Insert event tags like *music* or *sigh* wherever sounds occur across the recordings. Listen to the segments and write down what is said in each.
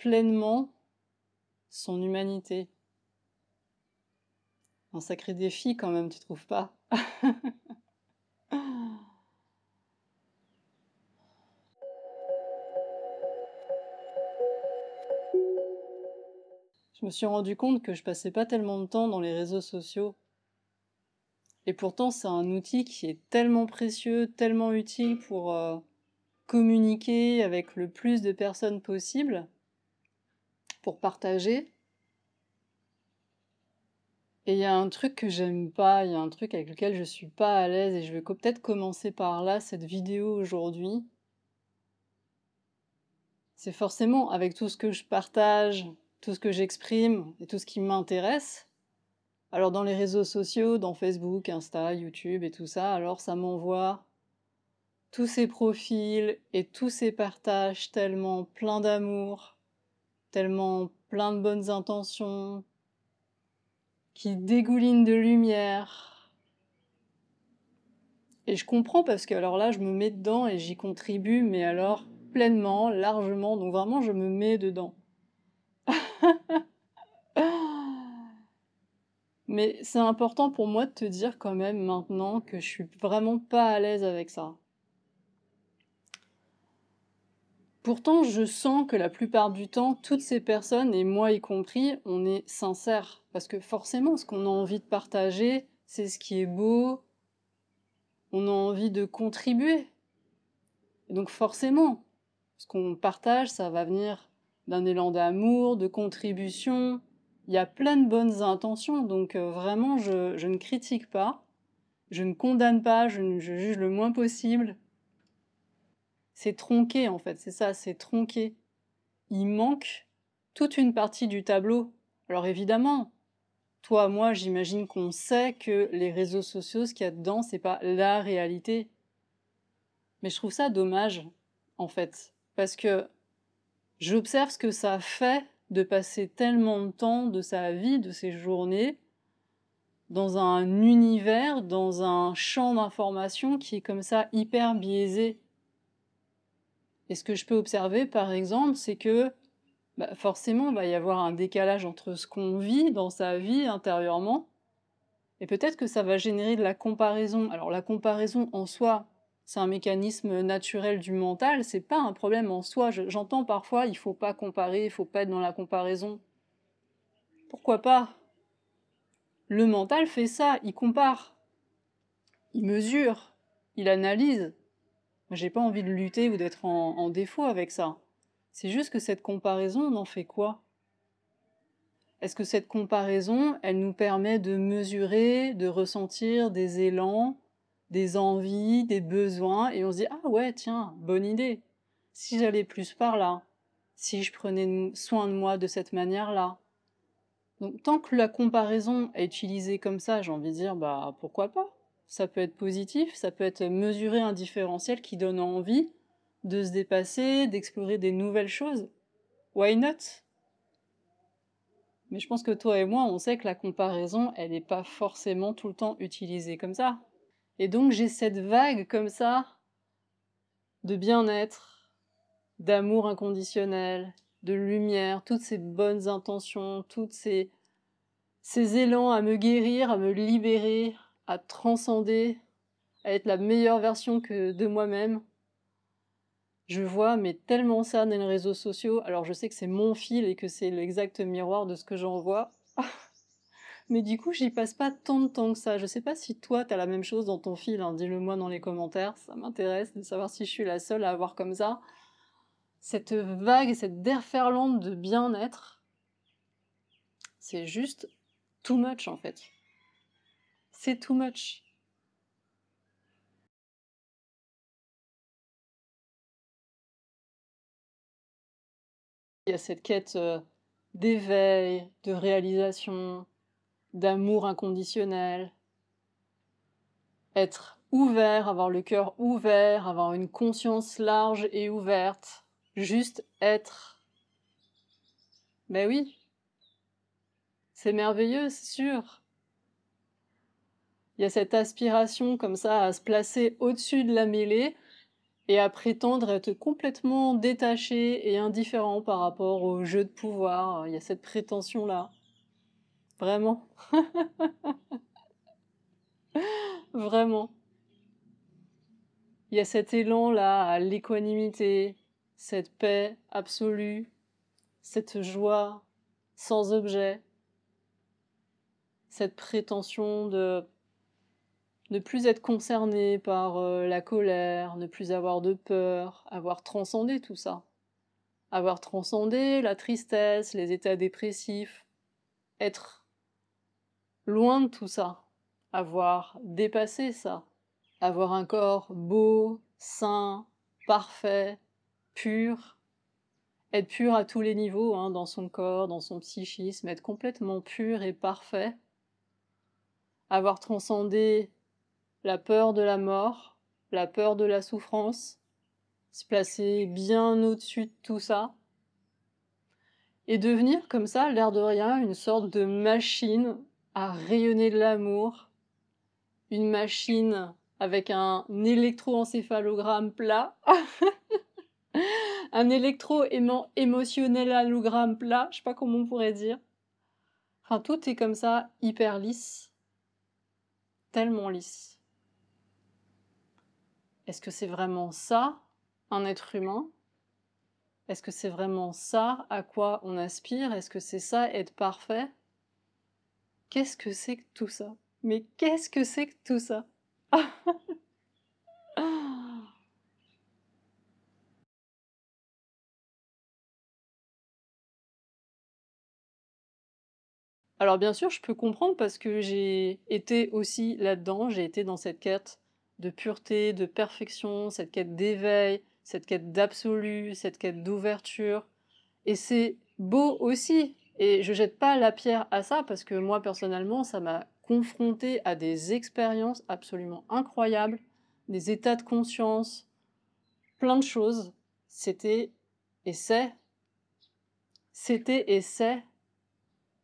pleinement son humanité. Un sacré défi quand même, tu trouves pas? *laughs* Je me suis rendu compte que je passais pas tellement de temps dans les réseaux sociaux. Et pourtant, c'est un outil qui est tellement précieux, tellement utile pour euh, communiquer avec le plus de personnes possible pour partager. Et il y a un truc que j'aime pas, il y a un truc avec lequel je suis pas à l'aise et je vais peut-être commencer par là cette vidéo aujourd'hui. C'est forcément avec tout ce que je partage, tout ce que j'exprime et tout ce qui m'intéresse. Alors dans les réseaux sociaux, dans Facebook, Insta, YouTube et tout ça, alors ça m'envoie tous ces profils et tous ces partages tellement pleins d'amour, tellement plein de bonnes intentions, qui dégoulinent de lumière. Et je comprends parce que alors là, je me mets dedans et j'y contribue, mais alors pleinement, largement, donc vraiment, je me mets dedans. *laughs* mais c'est important pour moi de te dire quand même maintenant que je suis vraiment pas à l'aise avec ça. Pourtant, je sens que la plupart du temps, toutes ces personnes, et moi y compris, on est sincère. Parce que forcément, ce qu'on a envie de partager, c'est ce qui est beau. On a envie de contribuer. Et donc forcément, ce qu'on partage, ça va venir d'un élan d'amour, de contribution. Il y a plein de bonnes intentions, donc euh, vraiment, je, ne critique pas, je ne condamne pas, je juge le moins possible. C'est tronqué en fait, c'est ça, c'est tronqué. Il manque toute une partie du tableau. Alors évidemment, toi, moi, j'imagine qu'on sait que les réseaux sociaux, ce qu'il y a dedans, c'est pas la réalité. Mais je trouve ça dommage, en fait, parce que j'observe ce que ça fait de passer tellement de temps de sa vie, de ses journées, dans un univers, dans un champ d'information qui est comme ça hyper biaisé. Et ce que je peux observer, par exemple, c'est que bah, forcément, il va y avoir un décalage entre ce qu'on vit dans sa vie intérieurement, et peut-être que ça va générer de la comparaison. Alors la comparaison en soi, c'est un mécanisme naturel du mental, c'est pas un problème en soi. J'entends parfois, il faut pas comparer, il faut pas être dans la comparaison. Pourquoi pas? Le mental fait ça, il compare, il mesure, il analyse, j'ai pas envie de lutter ou d'être en, défaut avec ça. C'est juste que cette comparaison, on en fait quoi? Est-ce que cette comparaison, elle nous permet de mesurer, de ressentir des élans, des envies, des besoins, et on se dit ah ouais tiens, bonne idée. Si j'allais plus par là, si je prenais soin de moi de cette manière-là. Donc tant que la comparaison est utilisée comme ça, j'ai envie de dire bah pourquoi pas? Ça peut être positif, ça peut être mesurer un différentiel qui donne envie de se dépasser, d'explorer des nouvelles choses. Why not? Mais je pense que toi et moi, on sait que la comparaison, elle n'est pas forcément tout le temps utilisée comme ça. Et donc j'ai cette vague comme ça de bien-être, d'amour inconditionnel, de lumière, toutes ces bonnes intentions, toutes ces, ces élans à me guérir, à me libérer, à transcender, à être la meilleure version que de moi-même. Je vois mais tellement ça dans les réseaux sociaux. Alors je sais que c'est mon fil et que c'est l'exact miroir de ce que j'en vois. *laughs* mais du coup, j'y passe pas tant de temps que ça. Je sais pas si toi, tu as la même chose dans ton fil. Hein. Dis-le moi dans les commentaires. Ça m'intéresse de savoir si je suis la seule à avoir comme ça. Cette vague, cette déferlante de bien-être, c'est juste too much en fait c'est too much. Il y a cette quête euh, d'éveil, de réalisation, d'amour inconditionnel. Être ouvert, avoir le cœur ouvert, avoir une conscience large et ouverte. Juste être. Ben oui. C'est merveilleux, c'est sûr. Il y a cette aspiration comme ça à se placer au-dessus de la mêlée et à prétendre être complètement détaché et indifférent par rapport au jeu de pouvoir. Il y a cette prétention-là. Vraiment. *laughs* Vraiment. Il y a cet élan-là à l'équanimité, cette paix absolue, cette joie sans objet, cette prétention de ne plus être concerné par euh, la colère, ne plus avoir de peur, avoir transcendé tout ça, avoir transcendé la tristesse, les états dépressifs, être loin de tout ça, avoir dépassé ça, avoir un corps beau, sain, parfait, pur, être pur à tous les niveaux, hein, dans son corps, dans son psychisme, être complètement pur et parfait, avoir transcendé la peur de la mort, la peur de la souffrance, se placer bien au-dessus de tout ça, et devenir comme ça, l'air de rien, une sorte de machine à rayonner de l'amour, une machine avec un électroencéphalogramme plat, *laughs* un électro-émotionnel allogramme plat, je sais pas comment on pourrait dire. Enfin, tout est comme ça, hyper lisse, tellement lisse. Est-ce que c'est vraiment ça, un être humain? Est-ce que c'est vraiment ça à quoi on aspire? Est-ce que c'est ça être parfait? Qu'est-ce que c'est que tout ça? Mais qu'est-ce que c'est que tout ça? *laughs* Alors bien sûr, je peux comprendre parce que j'ai été aussi là-dedans, j'ai été dans cette quête de pureté, de perfection, cette quête d'éveil, cette quête d'absolu, cette quête d'ouverture. Et c'est beau aussi. Et je jette pas la pierre à ça parce que moi personnellement, ça m'a confronté à des expériences absolument incroyables, des états de conscience, plein de choses. C'était et c'est, c'était et c'est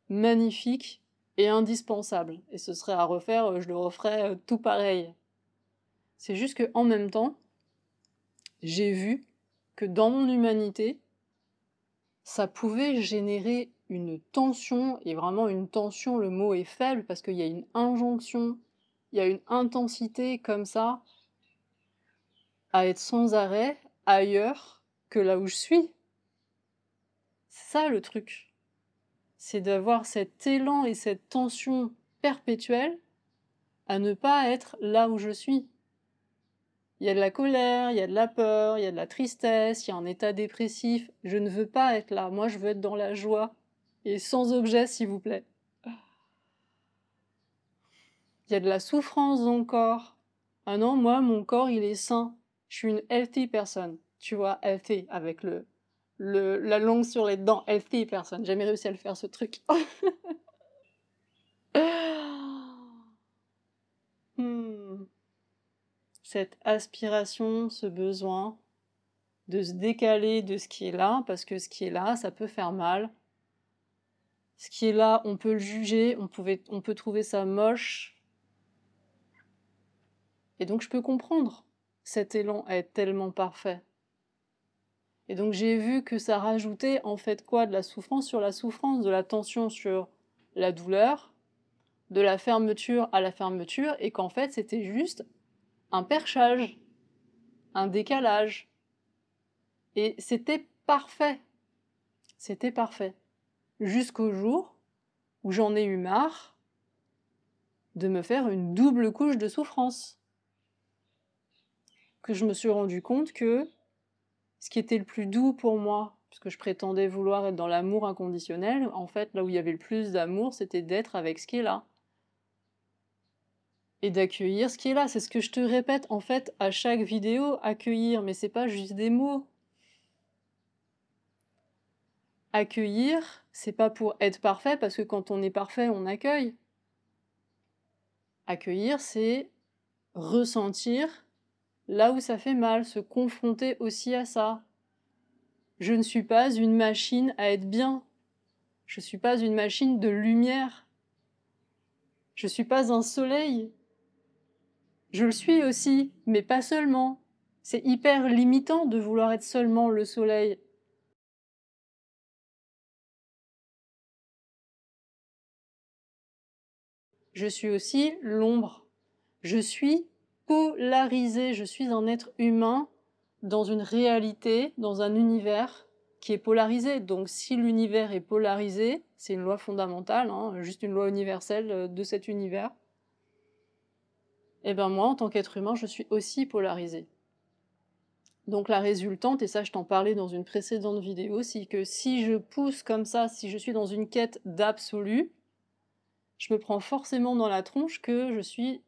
magnifique et indispensable. Et ce serait à refaire, je le referais euh, tout pareil. C'est juste que en même temps, j'ai vu que dans mon humanité, ça pouvait générer une tension, et vraiment une tension, le mot est faible parce qu'il y a une injonction, il y a une intensité comme ça, à être sans arrêt ailleurs que là où je suis. C'est ça le truc. C'est d'avoir cet élan et cette tension perpétuelle à ne pas être là où je suis. Il y a de la colère, il y a de la peur, il y a de la tristesse, il y a un état dépressif. Je ne veux pas être là. Moi, je veux être dans la joie. Et sans objet, s'il vous plaît. Il y a de la souffrance dans le corps. Ah non, moi, mon corps, il est sain. Je suis une healthy personne. Tu vois, healthy, avec le, le, la langue sur les dents. Healthy personne. Jamais réussi à le faire, ce truc. *laughs* cette aspiration, ce besoin de se décaler de ce qui est là, parce que ce qui est là, ça peut faire mal. Ce qui est là, on peut le juger, on, pouvait, on peut trouver ça moche. Et donc je peux comprendre cet élan être tellement parfait. Et donc j'ai vu que ça rajoutait en fait quoi? De la souffrance sur la souffrance, de la tension sur la douleur, de la fermeture à la fermeture, et qu'en fait c'était juste un perchage, un décalage. Et c'était parfait. C'était parfait. Jusqu'au jour où j'en ai eu marre de me faire une double couche de souffrance. Que je me suis rendu compte que ce qui était le plus doux pour moi, puisque je prétendais vouloir être dans l'amour inconditionnel, en fait, là où il y avait le plus d'amour, c'était d'être avec ce qui est là et d'accueillir ce qui est là. C'est ce que je te répète en fait à chaque vidéo, accueillir, mais c'est pas juste des mots. accueillir, c'est pas pour être parfait, parce que quand on est parfait, on accueille. Accueillir, c'est ressentir là où ça fait mal, se confronter aussi à ça. Je ne suis pas une machine à être bien. Je ne suis pas une machine de lumière. Je ne suis pas un soleil. Je le suis aussi, mais pas seulement. C'est hyper limitant de vouloir être seulement le soleil. Je suis aussi l'ombre. Je suis polarisé, je suis un être humain dans une réalité, dans un univers qui est polarisé. Donc si l'univers est polarisé, c'est une loi fondamentale, hein, juste une loi universelle euh, de cet univers, eh bien moi, en tant qu'être humain, je suis aussi polarisé. Donc la résultante, et ça je t'en parlais dans une précédente vidéo, c'est que si je pousse comme ça, si je suis dans une quête d'absolu, je me prends forcément dans la tronche que je suis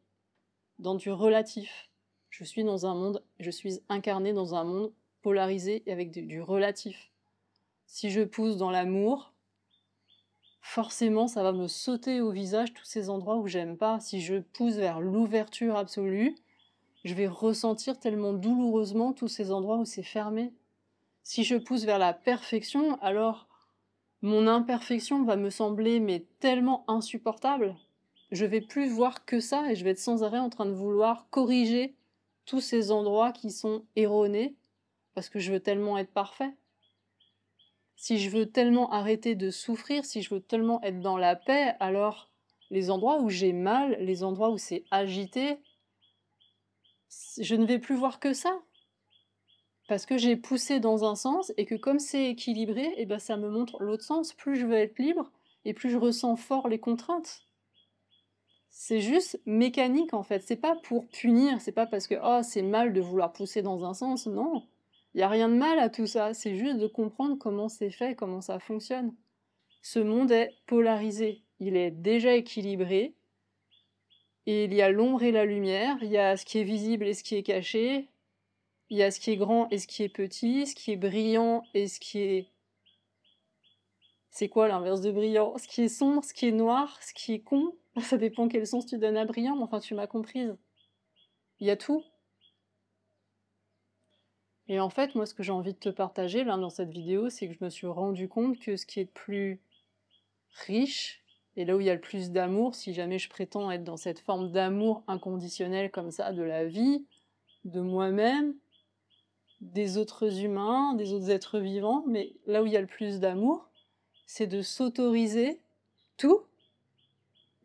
dans du relatif. Je suis dans un monde, je suis incarné dans un monde polarisé et avec du relatif. Si je pousse dans l'amour, forcément ça va me sauter au visage tous ces endroits où j'aime pas. Si je pousse vers l'ouverture absolue, je vais ressentir tellement douloureusement tous ces endroits où c'est fermé. Si je pousse vers la perfection, alors mon imperfection va me sembler mais tellement insupportable je vais plus voir que ça et je vais être sans arrêt en train de vouloir corriger tous ces endroits qui sont erronés parce que je veux tellement être parfait. Si je veux tellement arrêter de souffrir, si je veux tellement être dans la paix, alors les endroits où j'ai mal, les endroits où c'est agité, je ne vais plus voir que ça. Parce que j'ai poussé dans un sens et que comme c'est équilibré, et eh ben ça me montre l'autre sens. Plus je veux être libre et plus je ressens fort les contraintes. C'est juste mécanique en fait. C'est pas pour punir, c'est pas parce que oh, c'est mal de vouloir pousser dans un sens. Non, il n'y a rien de mal à tout ça. C'est juste de comprendre comment c'est fait, comment ça fonctionne. Ce monde est polarisé. Il est déjà équilibré. Et il y a l'ombre et la lumière. Il y a ce qui est visible et ce qui est caché. Il y a ce qui est grand et ce qui est petit. Ce qui est brillant et ce qui est c'est quoi l'inverse de brillant? Ce qui est sombre, ce qui est noir, ce qui est con, *laughs* ça dépend quel sens tu donnes à brillant, mais enfin tu m'as comprise. Il y a tout. Et en fait, moi ce que j'ai envie de te partager là dans cette vidéo, c'est que je me suis rendu compte que ce qui est le plus riche, et là où il y a le plus d'amour, si jamais je prétends être dans cette forme d'amour inconditionnel comme ça de la vie, de moi-même, des autres humains, des autres êtres vivants, mais là où il y a le plus d'amour, c'est de s'autoriser tout,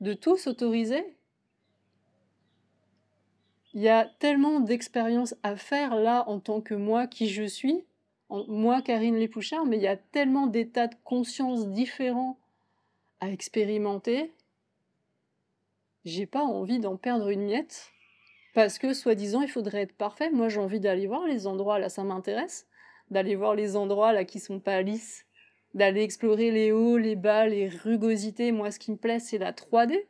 de tout s'autoriser. Il y a tellement d'expériences à faire là en tant que moi qui je suis, moi Karine Lépouchard, mais il y a tellement d'états de conscience différents à expérimenter. J'ai pas envie d'en perdre une miette parce que soi-disant il faudrait être parfait. Moi j'ai envie d'aller voir les endroits là, ça m'intéresse, d'aller voir les endroits là qui sont pas lisses d'aller explorer les hauts, les bas, les rugosités. Moi, ce qui me plaît, c'est la 3D,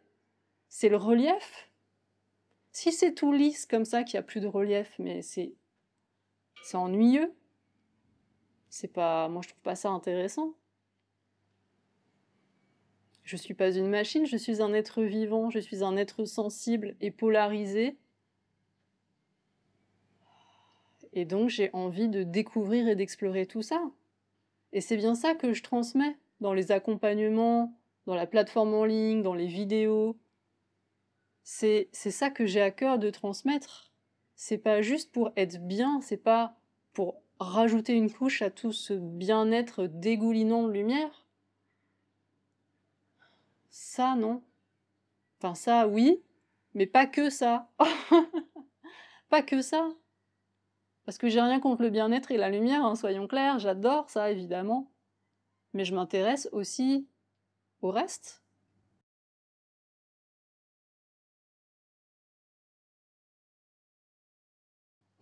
c'est le relief. Si c'est tout lisse comme ça, qu'il n'y a plus de relief, mais c'est ennuyeux. C'est pas, moi, je trouve pas ça intéressant. Je suis pas une machine, je suis un être vivant, je suis un être sensible et polarisé. Et donc j'ai envie de découvrir et d'explorer tout ça. Et c'est bien ça que je transmets dans les accompagnements, dans la plateforme en ligne, dans les vidéos. C'est ça que j'ai à cœur de transmettre. C'est pas juste pour être bien, c'est pas pour rajouter une couche à tout ce bien-être dégoulinant de lumière. Ça, non. Enfin, ça, oui, mais pas que ça. *laughs* pas que ça. Parce que j'ai rien contre le bien-être et la lumière, hein, soyons clairs, j'adore ça évidemment. Mais je m'intéresse aussi au reste.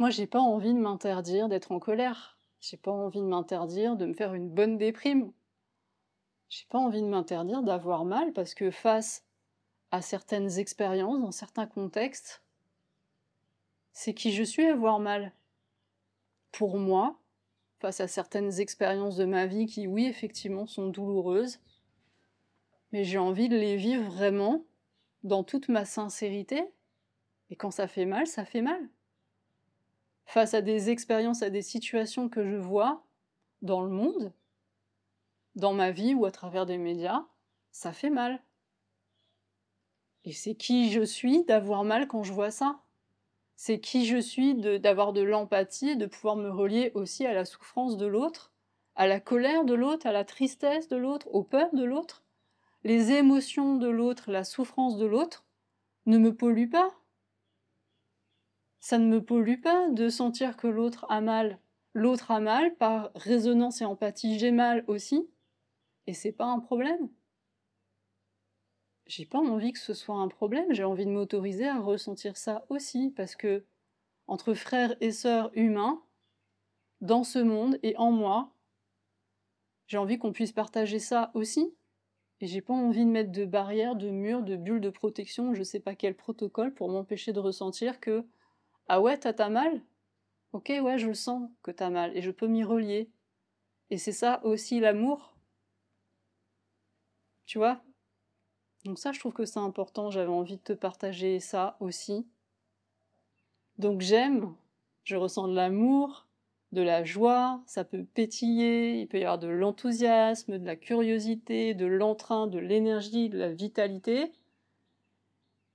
Moi, j'ai pas envie de m'interdire d'être en colère. J'ai pas envie de m'interdire de me faire une bonne déprime. J'ai pas envie de m'interdire d'avoir mal parce que face à certaines expériences, dans certains contextes, c'est qui je suis avoir mal pour moi, face à certaines expériences de ma vie qui, oui, effectivement, sont douloureuses, mais j'ai envie de les vivre vraiment dans toute ma sincérité. Et quand ça fait mal, ça fait mal. Face à des expériences, à des situations que je vois dans le monde, dans ma vie ou à travers des médias, ça fait mal. Et c'est qui je suis d'avoir mal quand je vois ça? C'est qui je suis d'avoir de, l'empathie, de pouvoir me relier aussi à la souffrance de l'autre, à la colère de l'autre, à la tristesse de l'autre, aux peurs de l'autre? Les émotions de l'autre, la souffrance de l'autre ne me polluent pas. Ça ne me pollue pas de sentir que l'autre a mal. L'autre a mal, par résonance et empathie, j'ai mal aussi. Et c'est pas un problème j'ai pas envie que ce soit un problème, j'ai envie de m'autoriser à ressentir ça aussi, parce que entre frères et sœurs humains, dans ce monde et en moi, j'ai envie qu'on puisse partager ça aussi. Et j'ai pas envie de mettre de barrières, de murs, de bulles de protection, je sais pas quel protocole pour m'empêcher de ressentir que Ah ouais, t'as ta mal Ok, ouais, je le sens que t'as mal, et je peux m'y relier. Et c'est ça aussi l'amour? Tu vois? Donc ça, je trouve que c'est important, j'avais envie de te partager ça aussi. Donc j'aime, je ressens de l'amour, de la joie, ça peut pétiller, il peut y avoir de l'enthousiasme, de la curiosité, de l'entrain, de l'énergie, de la vitalité.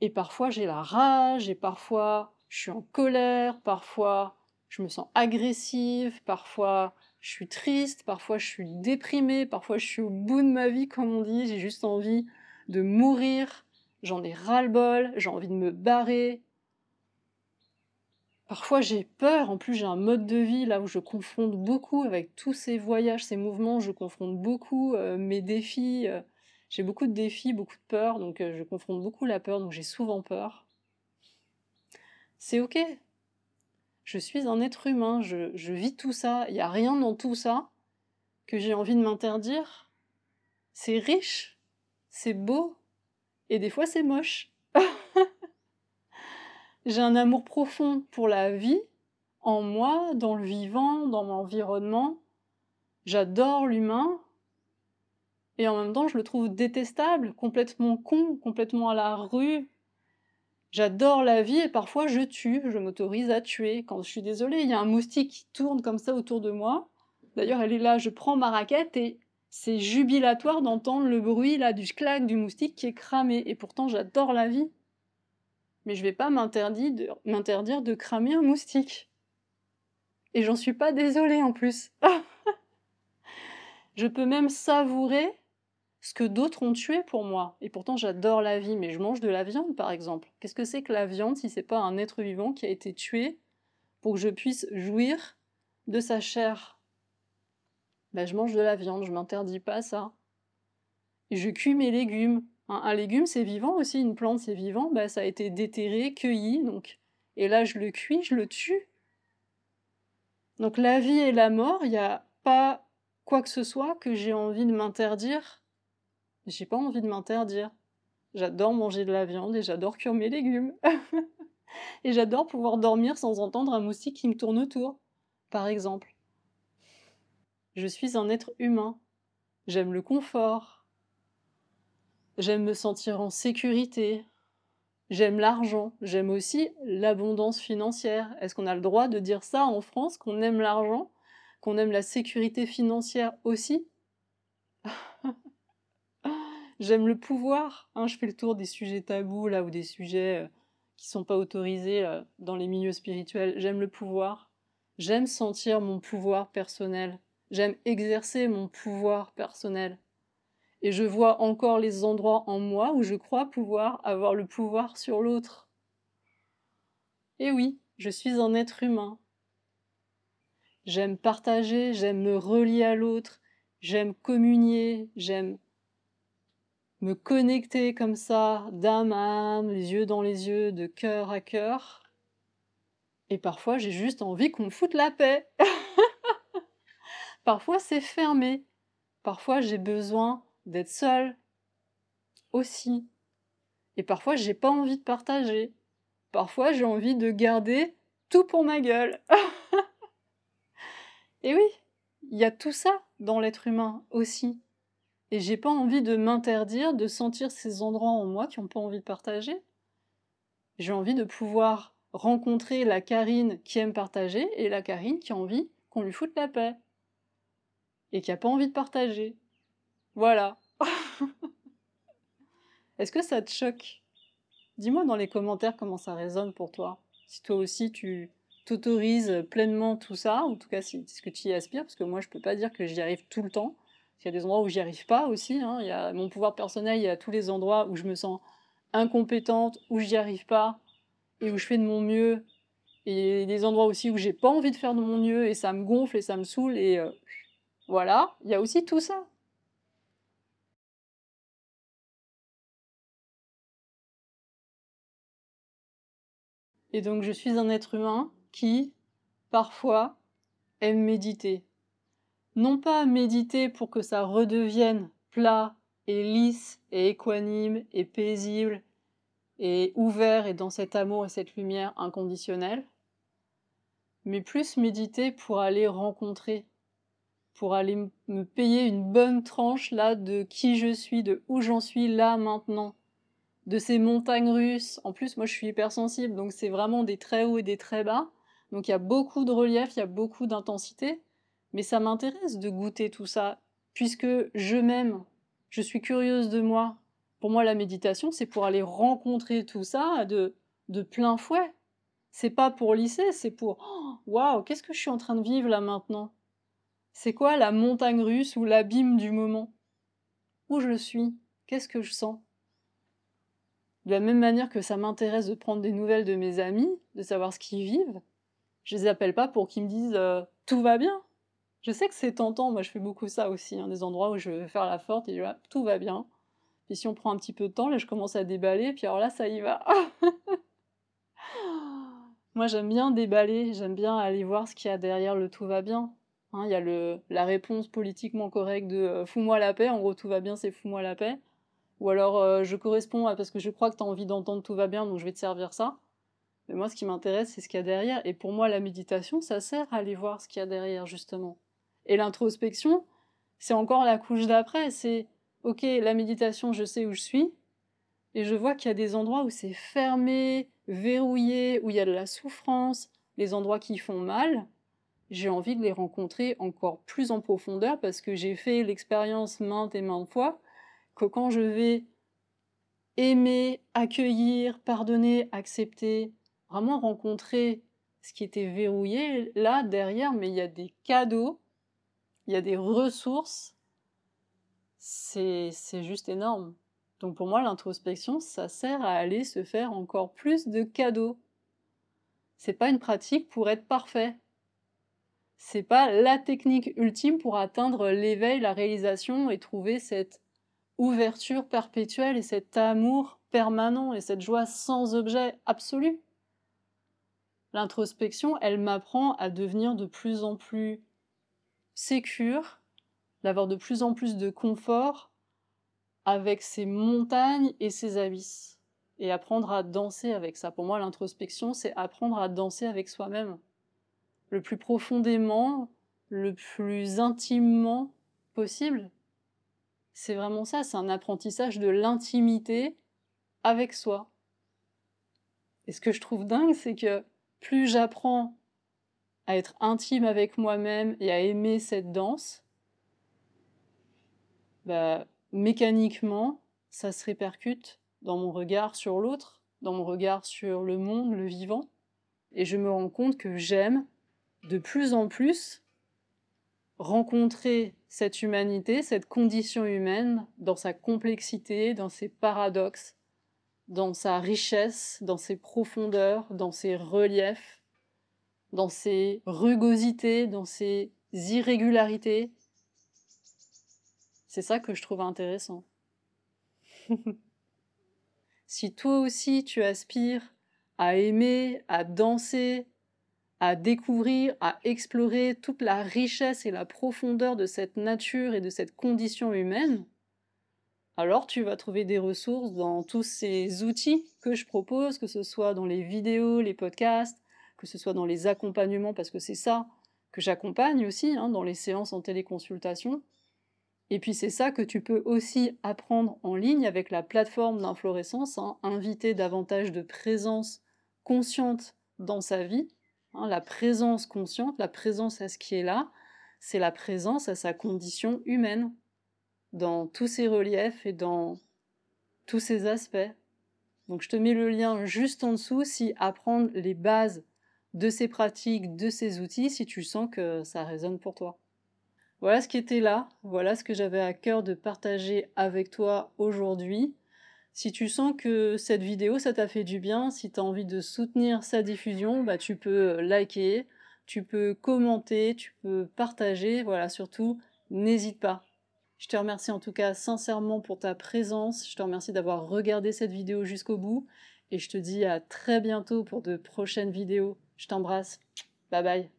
Et parfois j'ai la rage, et parfois je suis en colère, parfois je me sens agressive, parfois je suis triste, parfois je suis déprimée, parfois je suis au bout de ma vie, comme on dit, j'ai juste envie de mourir, j'en ai ras-le-bol, j'ai envie de me barrer. Parfois j'ai peur, en plus j'ai un mode de vie là où je confronte beaucoup avec tous ces voyages, ces mouvements, je confronte beaucoup euh, mes défis. Euh, j'ai beaucoup de défis, beaucoup de peur, donc euh, je confronte beaucoup la peur, donc j'ai souvent peur. C'est ok. Je suis un être humain, je, je vis tout ça, il n'y a rien dans tout ça que j'ai envie de m'interdire. C'est riche, c'est beau, et des fois c'est moche. *laughs* J'ai un amour profond pour la vie, en moi, dans le vivant, dans mon environnement. J'adore l'humain, et en même temps je le trouve détestable, complètement con, complètement à la rue. J'adore la vie et parfois je tue, je m'autorise à tuer. Quand je suis désolée, il y a un moustique qui tourne comme ça autour de moi. D'ailleurs, elle est là, je prends ma raquette et c'est jubilatoire d'entendre le bruit là du claque du moustique qui est cramé. Et pourtant, j'adore la vie. Mais je vais pas de, m'interdire de cramer un moustique. Et j'en suis pas désolée en plus. *laughs* je peux même savourer ce que d'autres ont tué pour moi. Et pourtant, j'adore la vie, mais je mange de la viande, par exemple. Qu'est-ce que c'est que la viande si c'est pas un être vivant qui a été tué pour que je puisse jouir de sa chair? Bah, je mange de la viande, je m'interdis pas ça. Je cuis mes légumes. Un, légume, c'est vivant aussi, une plante, c'est vivant, bah, ça a été déterré, cueilli, donc. Et là, je le cuis, je le tue. Donc la vie et la mort, il n'y a pas quoi que ce soit que j'ai envie de m'interdire. J'ai pas envie de m'interdire. J'adore manger de la viande et j'adore cuire mes légumes. *laughs* et j'adore pouvoir dormir sans entendre un moustique qui me tourne autour, par exemple. Je suis un être humain. J'aime le confort. J'aime me sentir en sécurité. J'aime l'argent. J'aime aussi l'abondance financière. Est-ce qu'on a le droit de dire ça en France, qu'on aime l'argent, qu'on aime la sécurité financière aussi? J'aime le pouvoir. Hein, je fais le tour des sujets tabous là ou des sujets euh, qui sont pas autorisés euh, dans les milieux spirituels. J'aime le pouvoir. J'aime sentir mon pouvoir personnel. J'aime exercer mon pouvoir personnel. Et je vois encore les endroits en moi où je crois pouvoir avoir le pouvoir sur l'autre. Et oui, je suis un être humain. J'aime partager, j'aime me relier à l'autre, j'aime communier, j'aime me connecter comme ça, d'âme à âme, les yeux dans les yeux, de cœur à cœur. Et parfois j'ai juste envie qu'on me foute la paix. *laughs* Parfois c'est fermé. Parfois j'ai besoin d'être seule aussi. Et parfois j'ai pas envie de partager. Parfois j'ai envie de garder tout pour ma gueule. *laughs* Et oui, il y a tout ça dans l'être humain aussi. Et j'ai pas envie de m'interdire de sentir ces endroits en moi qui n'ont pas envie de partager. J'ai envie de pouvoir rencontrer la Karine qui aime partager et la Karine qui a envie qu'on lui foute la paix. Et qui a pas envie de partager. Voilà. *laughs* Est-ce que ça te choque? Dis-moi dans les commentaires comment ça résonne pour toi. Si toi aussi tu t'autorises pleinement tout ça, en tout cas si c'est ce que tu y aspires, parce que moi je peux pas dire que j'y arrive tout le temps. Il y a des endroits où j'y arrive pas aussi. Hein. Il y a mon pouvoir personnel, il y a tous les endroits où je me sens incompétente, où j'y arrive pas et où je fais de mon mieux. Et des endroits aussi où j'ai pas envie de faire de mon mieux et ça me gonfle et ça me saoule et euh, voilà. Il y a aussi tout ça. Et donc je suis un être humain qui, parfois, aime méditer. Non pas méditer pour que ça redevienne plat et lisse et équanime et paisible et ouvert et dans cet amour et cette lumière inconditionnelle, mais plus méditer pour aller rencontrer, pour aller me payer une bonne tranche là de qui je suis, de où j'en suis là maintenant, de ces montagnes russes. En plus, moi, je suis hypersensible, donc c'est vraiment des très hauts et des très bas. Donc il y a beaucoup de relief, il y a beaucoup d'intensité. Mais ça m'intéresse de goûter tout ça, puisque je m'aime, je suis curieuse de moi. Pour moi, la méditation, c'est pour aller rencontrer tout ça de, de plein fouet. C'est pas pour lisser, c'est pour oh, waouh, qu'est-ce que je suis en train de vivre là maintenant? C'est quoi la montagne russe ou l'abîme du moment? Où je suis? Qu'est-ce que je sens? De la même manière que ça m'intéresse de prendre des nouvelles de mes amis, de savoir ce qu'ils vivent, je les appelle pas pour qu'ils me disent euh, tout va bien. Je sais que c'est tentant, moi je fais beaucoup ça aussi, hein, des endroits où je vais faire la forte et je dis tout va bien. Puis si on prend un petit peu de temps, là je commence à déballer, puis alors là ça y va. *laughs* moi j'aime bien déballer, j'aime bien aller voir ce qu'il y a derrière le tout va bien. Hein, il y a le, la réponse politiquement correcte de euh, fous-moi la paix, en gros tout va bien c'est fous-moi la paix. Ou alors euh, je corresponds parce que je crois que tu as envie d'entendre tout va bien, donc je vais te servir ça. Mais moi, ce qui m'intéresse, c'est ce qu'il y a derrière. Et pour moi, la méditation, ça sert à aller voir ce qu'il y a derrière, justement. Et l'introspection, c'est encore la couche d'après. C'est, ok, la méditation, je sais où je suis. Et je vois qu'il y a des endroits où c'est fermé, verrouillé, où il y a de la souffrance, les endroits qui font mal. J'ai envie de les rencontrer encore plus en profondeur parce que j'ai fait l'expérience maintes et maintes fois que quand je vais aimer, accueillir, pardonner, accepter, vraiment rencontrer ce qui était verrouillé, là, derrière, mais il y a des cadeaux, il y a des ressources, c'est juste énorme. Donc pour moi, l'introspection, ça sert à aller se faire encore plus de cadeaux. C'est pas une pratique pour être parfait. C'est pas la technique ultime pour atteindre l'éveil, la réalisation et trouver cette ouverture perpétuelle et cet amour permanent et cette joie sans objet absolu. L'introspection, elle m'apprend à devenir de plus en plus sécure, d'avoir de plus en plus de confort avec ses montagnes et ses abysses. Et apprendre à danser avec ça. Pour moi, l'introspection, c'est apprendre à danser avec soi-même. Le plus profondément, le plus intimement possible. C'est vraiment ça, c'est un apprentissage de l'intimité avec soi. Et ce que je trouve dingue, c'est que plus j'apprends à être intime avec moi-même et à aimer cette danse, bah, mécaniquement, ça se répercute dans mon regard sur l'autre, dans mon regard sur le monde, le vivant. Et je me rends compte que j'aime de plus en plus rencontrer cette humanité, cette condition humaine, dans sa complexité, dans ses paradoxes, dans sa richesse, dans ses profondeurs, dans ses reliefs, dans ses rugosités, dans ses irrégularités. C'est ça que je trouve intéressant. *laughs* si toi aussi tu aspires à aimer, à danser, à découvrir, à explorer toute la richesse et la profondeur de cette nature et de cette condition humaine, alors tu vas trouver des ressources dans tous ces outils que je propose, que ce soit dans les vidéos, les podcasts, que ce soit dans les accompagnements, parce que c'est ça, que j'accompagne aussi hein, dans les séances en téléconsultation. Et puis c'est ça que tu peux aussi apprendre en ligne avec la plateforme d'inflorescence, hein, inviter davantage de présence consciente dans sa vie. Hein, la présence consciente, la présence à ce qui est là, c'est la présence à sa condition humaine, dans tous ses reliefs et dans tous ses aspects. Donc je te mets le lien juste en dessous si apprendre les bases de ces pratiques, de ces outils, si tu sens que ça résonne pour toi. Voilà ce qui était là, voilà ce que j'avais à cœur de partager avec toi aujourd'hui. Si tu sens que cette vidéo, ça t'a fait du bien, si tu as envie de soutenir sa diffusion, bah, tu peux liker, tu peux commenter, tu peux partager, voilà, surtout, n'hésite pas. Je te remercie en tout cas sincèrement pour ta présence, je te remercie d'avoir regardé cette vidéo jusqu'au bout, et je te dis à très bientôt pour de prochaines vidéos. Je t'embrasse, bye bye.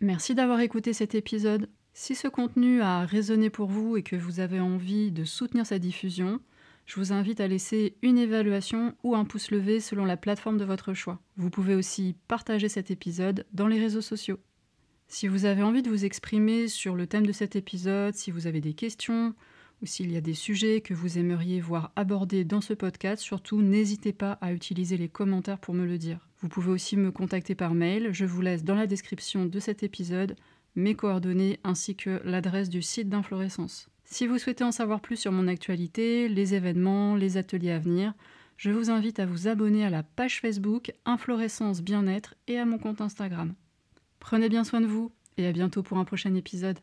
Merci d'avoir écouté cet épisode. Si ce contenu a résonné pour vous et que vous avez envie de soutenir sa diffusion, je vous invite à laisser une évaluation ou un pouce levé selon la plateforme de votre choix. Vous pouvez aussi partager cet épisode dans les réseaux sociaux. Si vous avez envie de vous exprimer sur le thème de cet épisode, si vous avez des questions ou s'il y a des sujets que vous aimeriez voir abordés dans ce podcast, surtout n'hésitez pas à utiliser les commentaires pour me le dire. Vous pouvez aussi me contacter par mail. Je vous laisse dans la description de cet épisode mes coordonnées ainsi que l'adresse du site d'Inflorescence. Si vous souhaitez en savoir plus sur mon actualité, les événements, les ateliers à venir, je vous invite à vous abonner à la page Facebook Inflorescence Bien-être et à mon compte Instagram. Prenez bien soin de vous et à bientôt pour un prochain épisode.